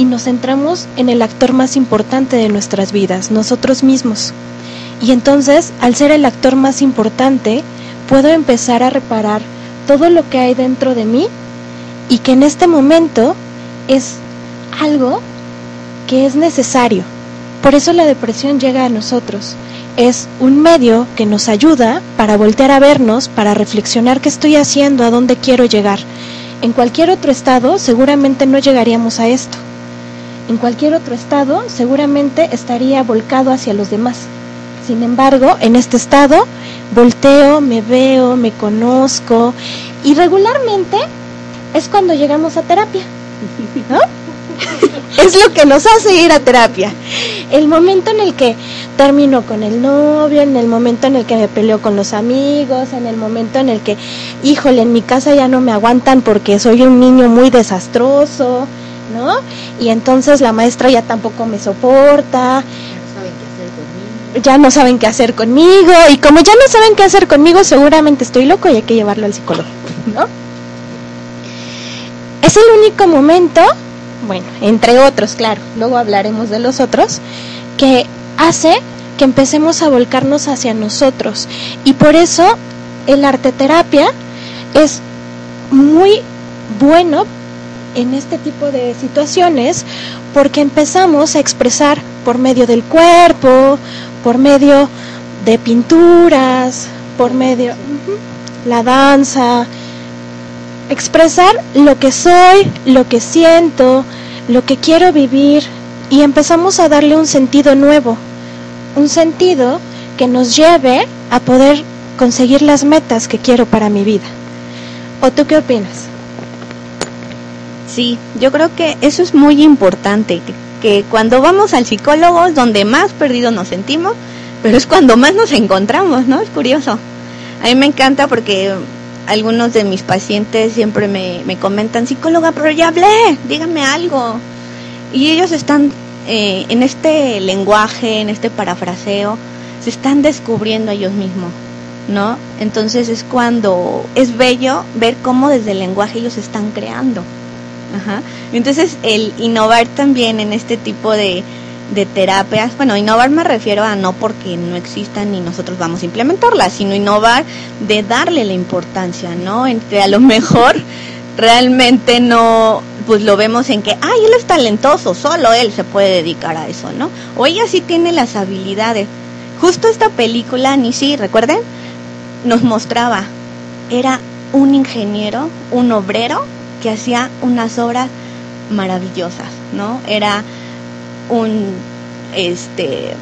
y nos centramos en el actor más importante de nuestras vidas, nosotros mismos. Y entonces, al ser el actor más importante, puedo empezar a reparar todo lo que hay dentro de mí y que en este momento es algo que es necesario. Por eso la depresión llega a nosotros. Es un medio que nos ayuda para voltear a vernos, para reflexionar qué estoy haciendo, a dónde quiero llegar. En cualquier otro estado seguramente no llegaríamos a esto en cualquier otro estado seguramente estaría volcado hacia los demás. Sin embargo, en este estado volteo, me veo, me conozco y regularmente es cuando llegamos a terapia. ¿No? es lo que nos hace ir a terapia. El momento en el que termino con el novio, en el momento en el que me peleo con los amigos, en el momento en el que, híjole, en mi casa ya no me aguantan porque soy un niño muy desastroso, ¿no? Y entonces la maestra ya tampoco me soporta. Ya no saben qué hacer conmigo y como ya no saben qué hacer conmigo, seguramente estoy loco y hay que llevarlo al psicólogo, ¿no? Es el único momento bueno, entre otros, claro, luego hablaremos de los otros, que hace que empecemos a volcarnos hacia nosotros. Y por eso el arte terapia es muy bueno en este tipo de situaciones porque empezamos a expresar por medio del cuerpo, por medio de pinturas, por medio la danza, expresar lo que soy, lo que siento, lo que quiero vivir y empezamos a darle un sentido nuevo, un sentido que nos lleve a poder conseguir las metas que quiero para mi vida. ¿O tú qué opinas? Sí, yo creo que eso es muy importante, que, cuando vamos al psicólogo es donde más perdidos nos sentimos, pero es cuando más nos encontramos, ¿no? Es curioso. A mí me encanta porque algunos de mis pacientes siempre me, me comentan, psicóloga, pero ya hablé, dígame algo. Y ellos están eh, en este lenguaje, en este parafraseo, se están descubriendo ellos mismos, ¿no? Entonces es cuando es bello ver cómo desde el lenguaje ellos están creando. Ajá. Entonces el innovar también en este tipo de, de terapias, bueno, innovar me refiero a no porque no existan y nosotros vamos a implementarlas, sino innovar de darle la importancia, ¿no? Entre a lo mejor realmente no, pues lo vemos en que, ay, él es talentoso, solo él se puede dedicar a eso, ¿no? O ella sí tiene las habilidades. Justo esta película, ni si recuerden, nos mostraba, era un ingeniero, un obrero que hacía unas obras maravillosas, ¿no? Era un este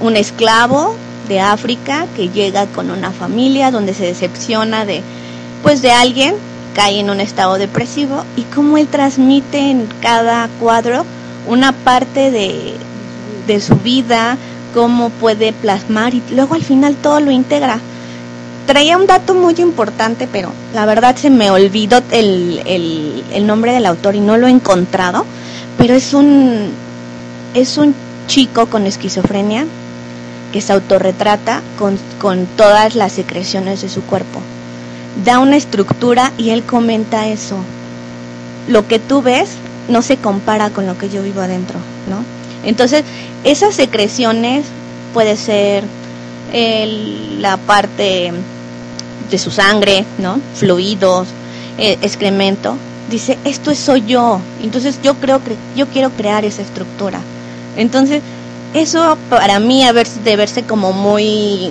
un esclavo de África que llega con una familia donde se decepciona de pues de alguien cae en un estado depresivo y cómo él transmite en cada cuadro una parte de, de su vida, cómo puede plasmar y luego al final todo lo integra. Traía un dato muy importante, pero la verdad se me olvidó el, el, nombre del autor y no lo he encontrado, pero es un, es un chico con esquizofrenia que se autorretrata con, con todas las secreciones de su cuerpo. Da una estructura y él comenta eso. Lo que tú ves no se compara con lo que yo vivo adentro, ¿no? Entonces, esas secreciones puede ser el, la parte de su sangre, ¿no? Fluidos, eh, excremento. Dice, esto es soy yo. Entonces yo creo que yo quiero crear esa estructura. Entonces, eso para mí a ver, de verse como muy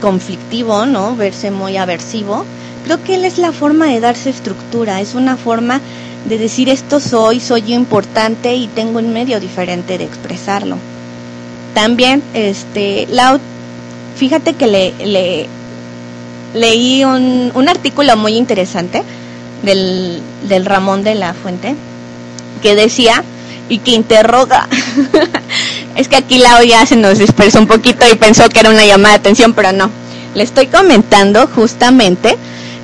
conflictivo, ¿no? Verse muy aversivo. Creo que él es la forma de darse estructura, es una forma de decir esto soy, soy importante y tengo un medio diferente de expresarlo. También, este, Lau, fíjate que le, le leí un, un artículo muy interesante del, del Ramón de la Fuente que decía y que interroga. es que aquí Lau ya se nos dispersó un poquito y pensó que era una llamada de atención, pero no. Le estoy comentando justamente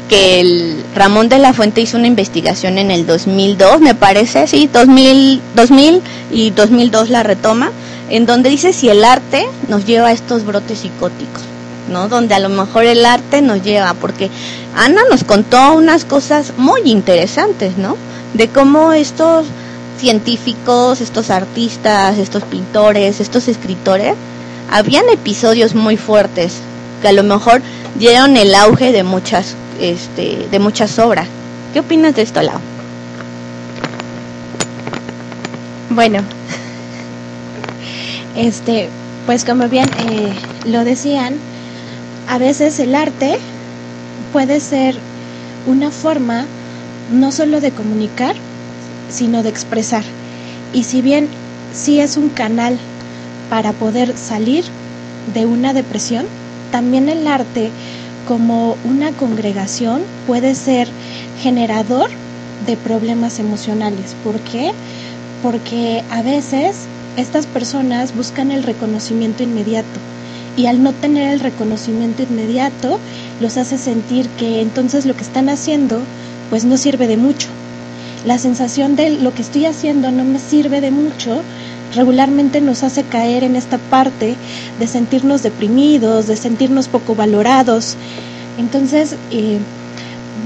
que el Ramón de la Fuente hizo una investigación en el 2002, me parece, sí, 2000, 2000 y 2002 la retoma, en donde dice si el arte nos lleva a estos brotes psicóticos, ¿no? Donde a lo mejor el arte nos lleva, porque Ana nos contó unas cosas muy interesantes, ¿no? De cómo estos científicos, estos artistas, estos pintores, estos escritores, habían episodios muy fuertes que a lo mejor dieron el auge de muchas, este, de muchas obras. ¿Qué opinas de esto, Lau? Bueno, este, pues como bien eh, lo decían, a veces el arte puede ser una forma no solo de comunicar, sino de expresar. Y si bien sí es un canal para poder salir de una depresión, también el arte como una congregación puede ser generador de problemas emocionales. ¿Por qué? Porque a veces estas personas buscan el reconocimiento inmediato y al no tener el reconocimiento inmediato los hace sentir que entonces lo que están haciendo pues no sirve de mucho. La sensación de lo que estoy haciendo no me sirve de mucho regularmente nos hace caer en esta parte de sentirnos deprimidos, de sentirnos poco valorados. Entonces, eh,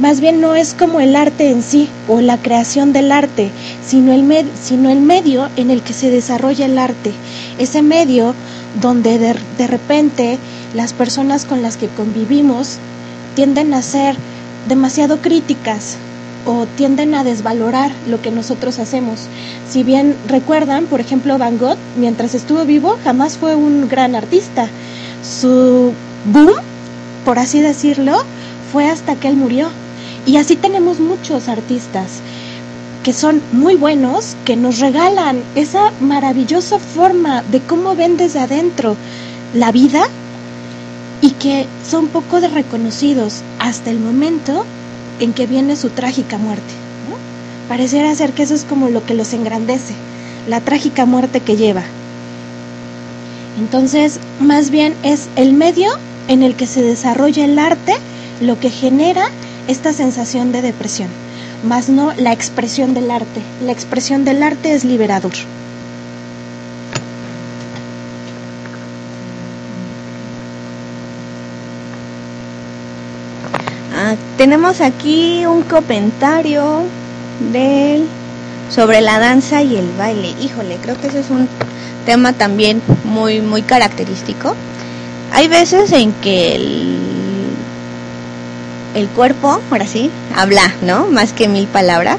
más bien no es como el arte en sí o la creación del arte, sino el, sino el medio en el que se desarrolla el arte. Ese medio donde de, de repente las personas con las que convivimos tienden a ser demasiado críticas, o tienden a desvalorar lo que nosotros hacemos. Si bien recuerdan, por ejemplo, Van Gogh, mientras estuvo vivo, jamás fue un gran artista. Su boom, por así decirlo, fue hasta que él murió. Y así tenemos muchos artistas que son muy buenos, que nos regalan esa maravillosa forma de cómo ven desde adentro la vida y que son poco de reconocidos hasta el momento en que viene su trágica muerte. Pareciera ser que eso es como lo que los engrandece, la trágica muerte que lleva. Entonces, más bien es el medio en el que se desarrolla el arte lo que genera esta sensación de depresión, más no la expresión del arte. La expresión del arte es liberador. tenemos aquí un comentario de sobre la danza y el baile. Híjole, creo que ese es un tema también muy muy característico. Hay veces en que el, el cuerpo, ahora sí, habla, ¿no? Más que mil palabras.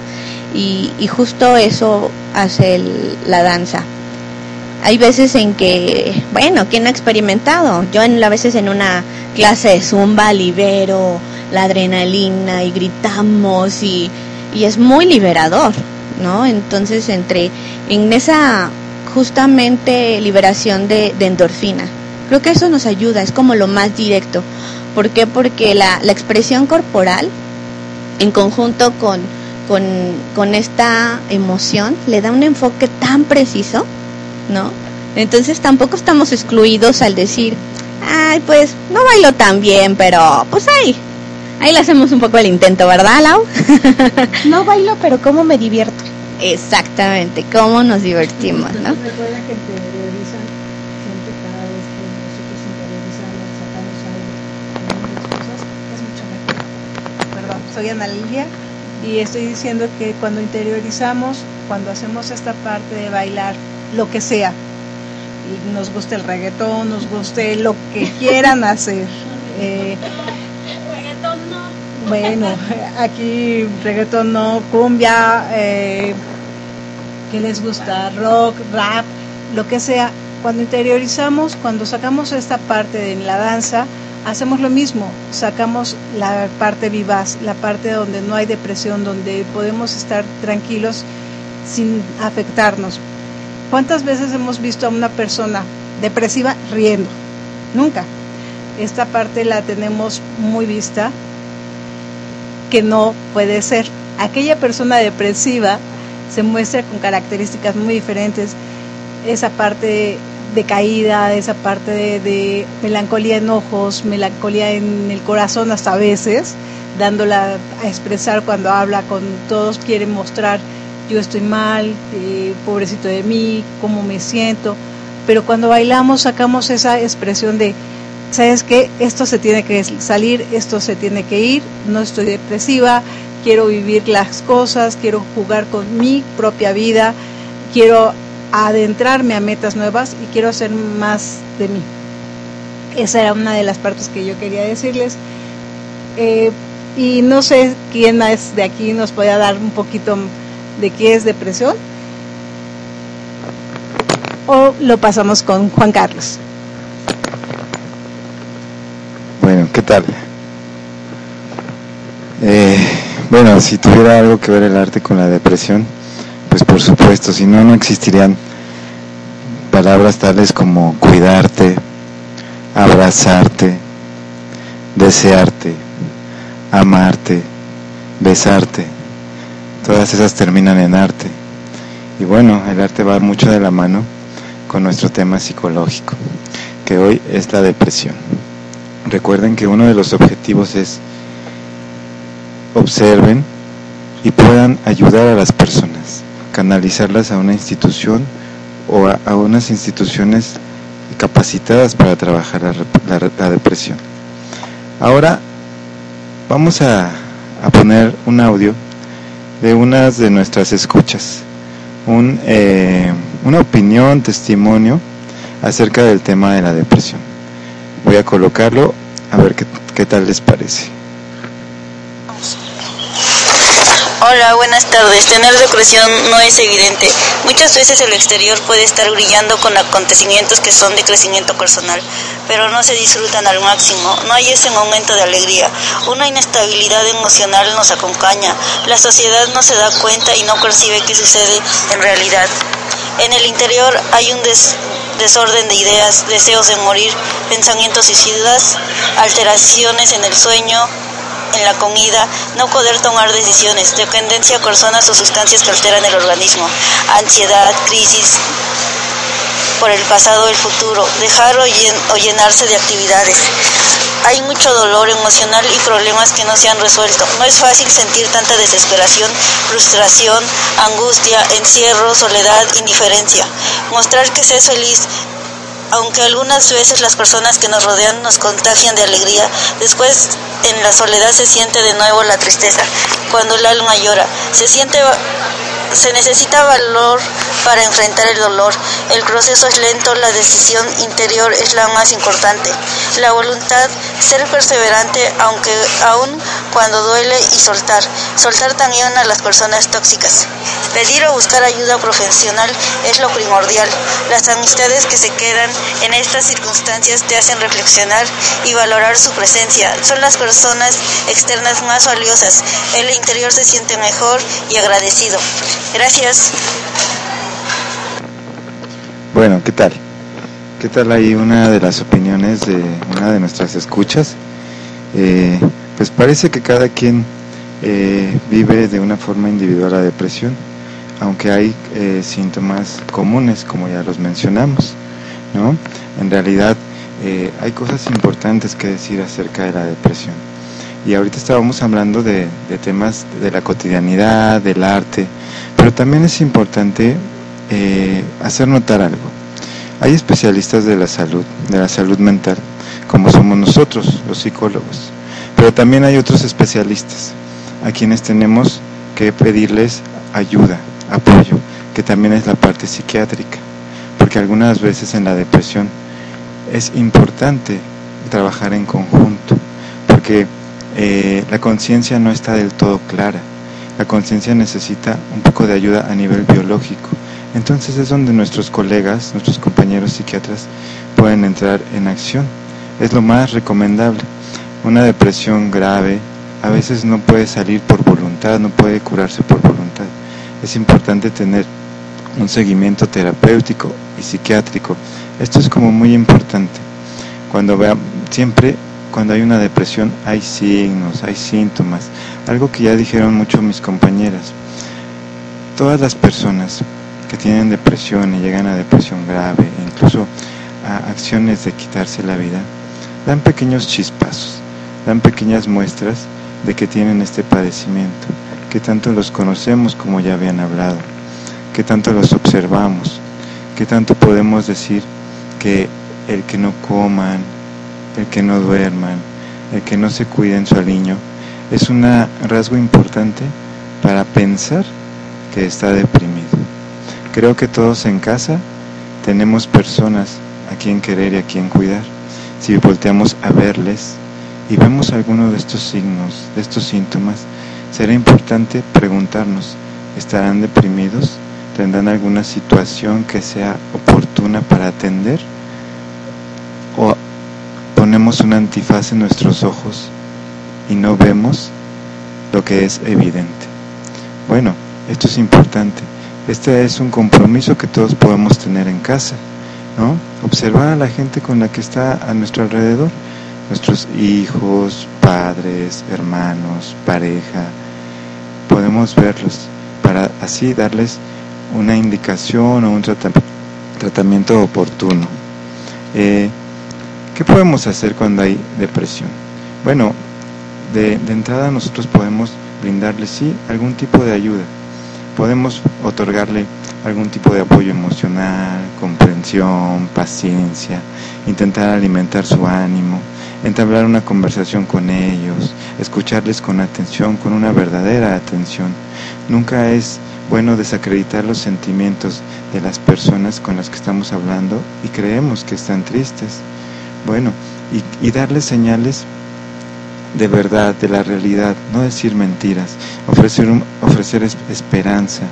Y, y justo eso hace la danza. Hay veces en que, bueno, ¿quién ha experimentado? Yo en, a veces en una clase de zumba libero la adrenalina y gritamos y, y es muy liberador, ¿no? Entonces, entre en esa justamente liberación de, endorfina. Creo que eso nos ayuda, es como lo más directo. ¿Por qué? Porque la, la expresión corporal, en conjunto con, con, con, esta emoción, le da un enfoque tan preciso, ¿no? Entonces tampoco estamos excluidos al decir, ay, pues no bailo tan bien, pero pues ay, Ahí le hacemos un poco el intento, ¿verdad, Lau? no bailo, pero cómo me divierto. Exactamente, cómo nos divertimos, ¿no? Recuerda que interiorizan siempre cada vez que nosotros interiorizamos, sacamos algo, cosas, es mucho mejor. Perdón, soy Ana Lilia y estoy diciendo que cuando interiorizamos, cuando hacemos esta parte de bailar, lo que sea, y nos guste el reggaetón, nos guste lo que quieran hacer, eh, bueno, aquí reggaeton no, cumbia, eh, ¿qué les gusta? Rock, rap, lo que sea. Cuando interiorizamos, cuando sacamos esta parte de la danza, hacemos lo mismo, sacamos la parte vivaz, la parte donde no hay depresión, donde podemos estar tranquilos sin afectarnos. ¿Cuántas veces hemos visto a una persona depresiva riendo? Nunca. Esta parte la tenemos muy vista que no puede ser. Aquella persona depresiva se muestra con características muy diferentes. Esa parte de caída, esa parte de, melancolía en ojos, melancolía en el corazón hasta veces, dándola a expresar cuando habla con todos, quiere mostrar yo estoy mal, eh, pobrecito de mí, cómo me siento, pero cuando bailamos sacamos esa expresión de sabes que esto se tiene que salir, esto se tiene que ir, no estoy depresiva, quiero vivir las cosas, quiero jugar con mi propia vida, quiero adentrarme a metas nuevas y quiero hacer más de mí. Esa era una de las partes que yo quería decirles. Eh, y no sé quién más de aquí nos pueda dar un poquito de qué es depresión. O lo pasamos con Juan Carlos. Bueno, ¿qué tal? Eh, bueno, si tuviera algo que ver el arte con la depresión, pues por supuesto, si no, no existirían palabras tales como cuidarte, abrazarte, desearte, amarte, besarte. Todas esas terminan en arte. Y bueno, el arte va mucho de la mano con nuestro tema psicológico, que hoy es la depresión. Recuerden que uno de los objetivos es observen y puedan ayudar a las personas, canalizarlas a una institución o a, unas instituciones capacitadas para trabajar la, la- la depresión. Ahora vamos a, a poner un audio de unas de nuestras escuchas, un, eh, una opinión, testimonio acerca del tema de la depresión. Voy a colocarlo a ver qué, qué tal les parece. Hola, buenas tardes. Tener depresión no es evidente. Muchas veces el exterior puede estar brillando con acontecimientos que son de crecimiento personal, pero no se disfrutan al máximo. No hay ese momento de alegría. Una inestabilidad emocional nos acompaña. La sociedad no se da cuenta y no percibe qué sucede en realidad. En el interior hay un des- desorden de ideas, deseos de morir, pensamientos suicidas, alteraciones en el sueño, en la comida, no poder tomar decisiones, dependencia a personas o sustancias que alteran el organismo, ansiedad, crisis por el pasado o el futuro, dejar o, llen- o llenarse de actividades. Hay mucho dolor emocional y problemas que no se han resuelto. No es fácil sentir tanta desesperación, frustración, angustia, encierro, soledad, indiferencia. Mostrar que se es feliz aunque algunas veces las personas que nos rodean nos contagian de alegría, después en la soledad se siente de nuevo la tristeza, cuando el alma llora, se siente se necesita valor para enfrentar el dolor. El proceso es lento, la decisión interior es la más importante. La voluntad, ser perseverante aunque aún cuando duele y soltar. Soltar también a las personas tóxicas. Pedir o buscar ayuda profesional es lo primordial. Las amistades que se quedan en estas circunstancias te hacen reflexionar y valorar su presencia. Son las personas externas más valiosas. El interior se siente mejor y agradecido. Gracias. Bueno, ¿qué tal? ¿Qué tal ahí una de las opiniones de una de nuestras escuchas? Eh, pues parece que cada quien eh, vive de una forma individual la depresión, aunque hay eh, síntomas comunes, como ya los mencionamos, ¿no? En realidad eh, hay cosas importantes que decir acerca de la depresión. Y ahorita estábamos hablando de, temas de la cotidianidad, del arte, pero también es importante eh, hacer notar algo. Hay especialistas de la salud, de la salud mental, como somos nosotros, los psicólogos, pero también hay otros especialistas a quienes tenemos que pedirles ayuda, apoyo, que también es la parte psiquiátrica, porque algunas veces en la depresión es importante trabajar en conjunto, porque eh, la conciencia no está del todo clara, la conciencia necesita un poco de ayuda a nivel biológico. Entonces es donde nuestros colegas, nuestros compañeros psiquiatras pueden entrar en acción. Es lo más recomendable. Una depresión grave a veces no puede salir por voluntad, no puede curarse por voluntad. Es importante tener un seguimiento terapéutico psiquiátrico. Esto es como muy importante. Cuando vea, siempre cuando hay una depresión hay signos, hay síntomas, algo que ya dijeron mucho mis compañeras. Todas las personas que tienen depresión y llegan a depresión grave, incluso a acciones de quitarse la vida, dan pequeños chispazos, dan pequeñas muestras de que tienen este padecimiento, que tanto los conocemos como ya habían hablado, que tanto los observamos, que tanto podemos decir que el que no coman, el que no duerman, el que no se cuiden su aliño, es un rasgo importante para pensar que está deprimido. Creo que todos en casa tenemos personas a quien querer y a quien cuidar. Si volteamos a verles y vemos alguno de estos signos, de estos síntomas, será importante preguntarnos, ¿estarán deprimidos? ¿Tendrán alguna situación que sea oportuna para atender? ¿O ponemos un antifaz en nuestros ojos y no vemos lo que es evidente? Bueno, esto es importante. Este es un compromiso que todos podemos tener en casa ¿no? Observar a la gente con la que está a nuestro alrededor, nuestros hijos, padres, hermanos, pareja, podemos verlos para así darles una indicación o un tratamiento oportuno. Eh, ¿Qué podemos hacer cuando hay depresión? Bueno, de, de entrada nosotros podemos brindarle sí algún tipo de ayuda. Podemos otorgarle algún tipo de apoyo emocional, comprensión, paciencia, intentar alimentar su ánimo, entablar una conversación con ellos, escucharles con atención, con una verdadera atención. Nunca es bueno desacreditar los sentimientos de las personas con las que estamos hablando y creemos que están tristes. Bueno, y, darles señales de verdad, de la realidad, no decir mentiras, ofrecer, ofrecer esperanza.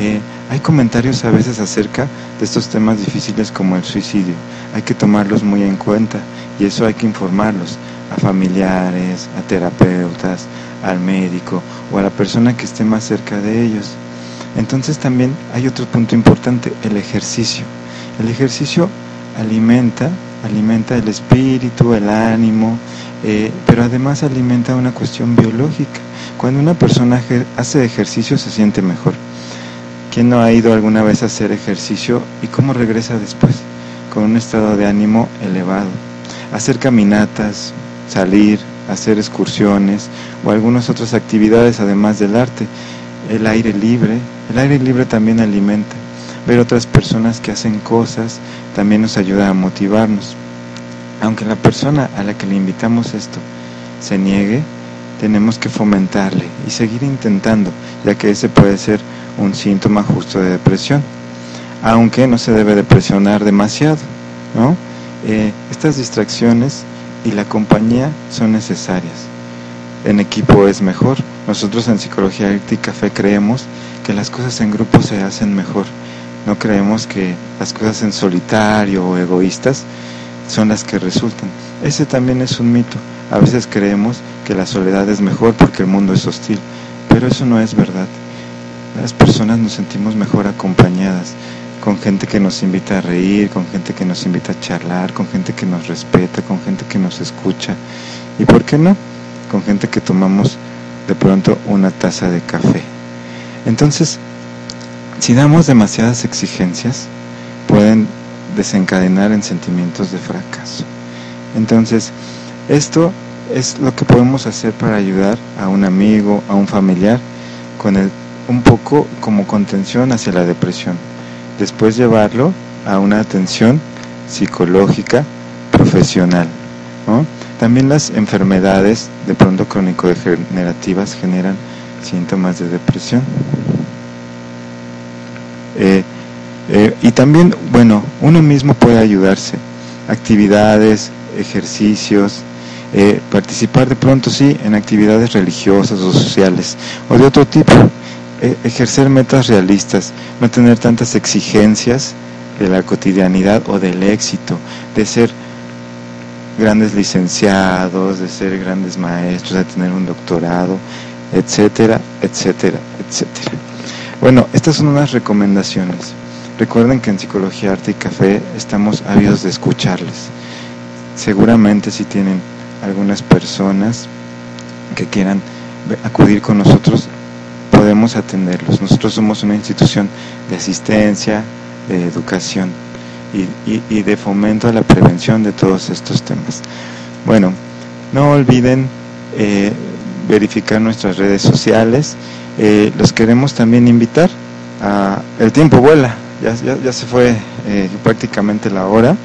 Eh, hay comentarios a veces acerca de estos temas difíciles como el suicidio. Hay que tomarlos muy en cuenta y eso hay que informarlos a familiares, a terapeutas, al médico o a la persona que esté más cerca de ellos. Entonces también hay otro punto importante, el ejercicio. El ejercicio alimenta, alimenta el espíritu, el ánimo, eh, pero además alimenta una cuestión biológica. Cuando una persona hace ejercicio se siente mejor. ¿Quién no ha ido alguna vez a hacer ejercicio y cómo regresa después? Con un estado de ánimo elevado. Hacer caminatas, salir, hacer excursiones o algunas otras actividades además del arte. El aire libre, el aire libre también alimenta. Ver otras personas que hacen cosas también nos ayuda a motivarnos. Aunque la persona a la que le invitamos esto se niegue, tenemos que fomentarle y seguir intentando, ya que ese puede ser un síntoma justo de depresión, aunque no se debe depresionar demasiado. ¿no? Eh, estas distracciones y la compañía son necesarias. En equipo es mejor. Nosotros en Psicología Ética Fe creemos que las cosas en grupo se hacen mejor. No creemos que las cosas en solitario o egoístas son las que resultan. Ese también es un mito. A veces creemos que la soledad es mejor porque el mundo es hostil, pero eso no es verdad. Las personas nos sentimos mejor acompañadas, con gente que nos invita a reír, con gente que nos invita a charlar, con gente que nos respeta, con gente que nos escucha. ¿Y por qué no? Con gente que tomamos de pronto una taza de café. Entonces, si damos demasiadas exigencias, pueden desencadenar en sentimientos de fracaso. Entonces, esto es lo que podemos hacer para ayudar a un amigo, a un familiar, con el, un poco como contención hacia la depresión. Después llevarlo a una atención psicológica profesional. También las enfermedades de pronto crónico-degenerativas generan síntomas de depresión. Eh, eh, y también, bueno, uno mismo puede ayudarse. Actividades, ejercicios, eh, participar de pronto sí en actividades religiosas o sociales o de otro tipo, ejercer metas realistas, no tener tantas exigencias de la cotidianidad o del éxito, de ser grandes licenciados, de ser grandes maestros, de tener un doctorado, etcétera, etcétera, etcétera. Bueno, estas son unas recomendaciones. Recuerden que en Psicología, Arte y Café estamos ávidos de escucharles. Seguramente si tienen algunas personas que quieran acudir con nosotros, podemos atenderlos. Nosotros somos una institución de asistencia, de educación y, de fomento a la prevención de todos estos temas. Bueno, no olviden eh, verificar nuestras redes sociales. Eh, los queremos también invitar. El tiempo vuela, ya, ya, se fue eh, prácticamente la hora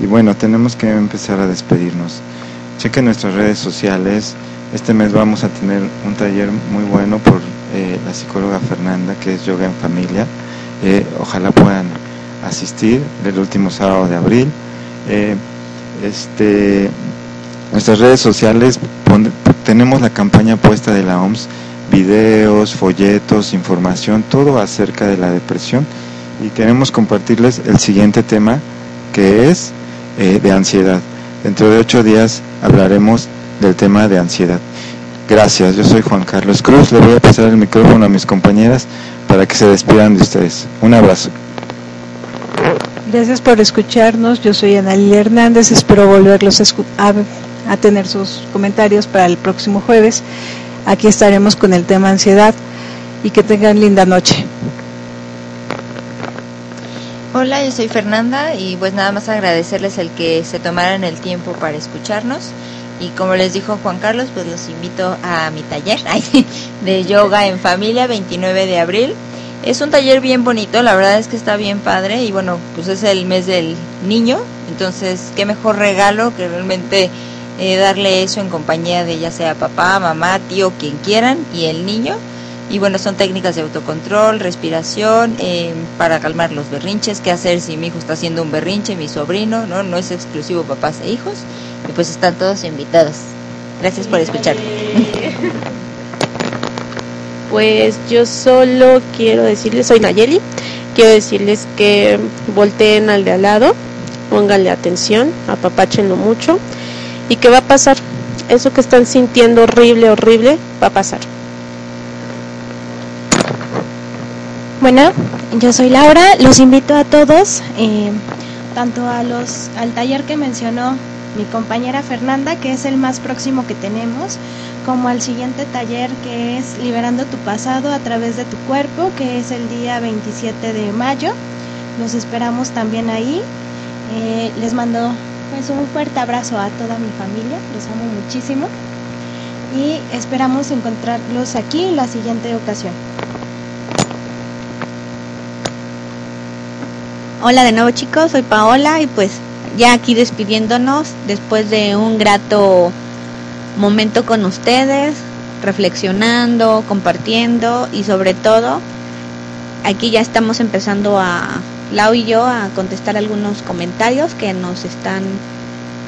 y bueno, tenemos que empezar a despedirnos. Chequen nuestras redes sociales. Este mes vamos a tener un taller muy bueno por la psicóloga Fernanda, que es Yoga en Familia. Ojalá puedan asistir el último sábado de abril. Eh, este, nuestras redes sociales tenemos la campaña puesta de la OMS, videos, folletos, información, todo acerca de la depresión. Y queremos compartirles el siguiente tema, que es de ansiedad. Dentro de ocho días hablaremos del tema de ansiedad. Gracias, yo soy Juan Carlos Cruz. Le voy a pasar el micrófono a mis compañeras para que se despidan de ustedes. Un abrazo. Gracias por escucharnos. Yo soy Analí Hernández. Espero volverlos a, a, tener sus comentarios para el próximo jueves. Aquí estaremos con el tema ansiedad y que tengan linda noche. Hola, yo soy Fernanda y pues nada más agradecerles el que se tomaran el tiempo para escucharnos y como les dijo Juan Carlos, pues los invito a mi taller de yoga en familia 29 de abril. Es un taller bien bonito, la verdad es que está bien padre y bueno, pues es el mes del niño, entonces qué mejor regalo que realmente eh, darle eso en compañía de ya sea papá, mamá, tío, quien quieran y el niño. Y bueno, son técnicas de autocontrol, respiración, eh, para calmar los berrinches, qué hacer si mi hijo está haciendo un berrinche, mi sobrino, ¿no? No es exclusivo papás e hijos. Y pues están todos invitados. Gracias por escucharme. Pues yo solo quiero decirles, soy Nayeli, quiero decirles que volteen al de al lado, pónganle atención, apapáchenlo mucho y que va a pasar. Eso que están sintiendo horrible, horrible, va a pasar. Bueno, yo soy Laura, los invito a todos, eh, tanto a los al taller que mencionó mi compañera Fernanda, que es el más próximo que tenemos, como al siguiente taller que es Liberando tu pasado a través de tu cuerpo, que es el día 27 de mayo. Los esperamos también ahí. Eh, les mando pues un fuerte abrazo a toda mi familia, los amo muchísimo y esperamos encontrarlos aquí en la siguiente ocasión. Hola de nuevo chicos, soy Paola y pues ya aquí despidiéndonos después de un grato momento con ustedes, reflexionando, compartiendo y sobre todo aquí ya estamos empezando a Lau y yo a contestar algunos comentarios que nos están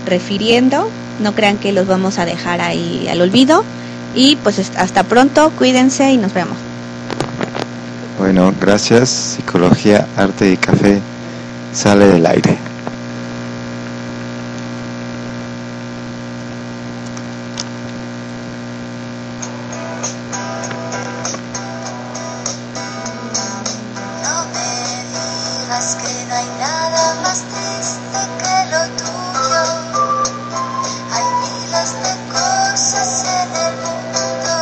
refiriendo. No crean que los vamos a dejar ahí al olvido. Y pues hasta pronto, cuídense y nos vemos. Bueno, gracias. Psicología, arte y café sale del aire.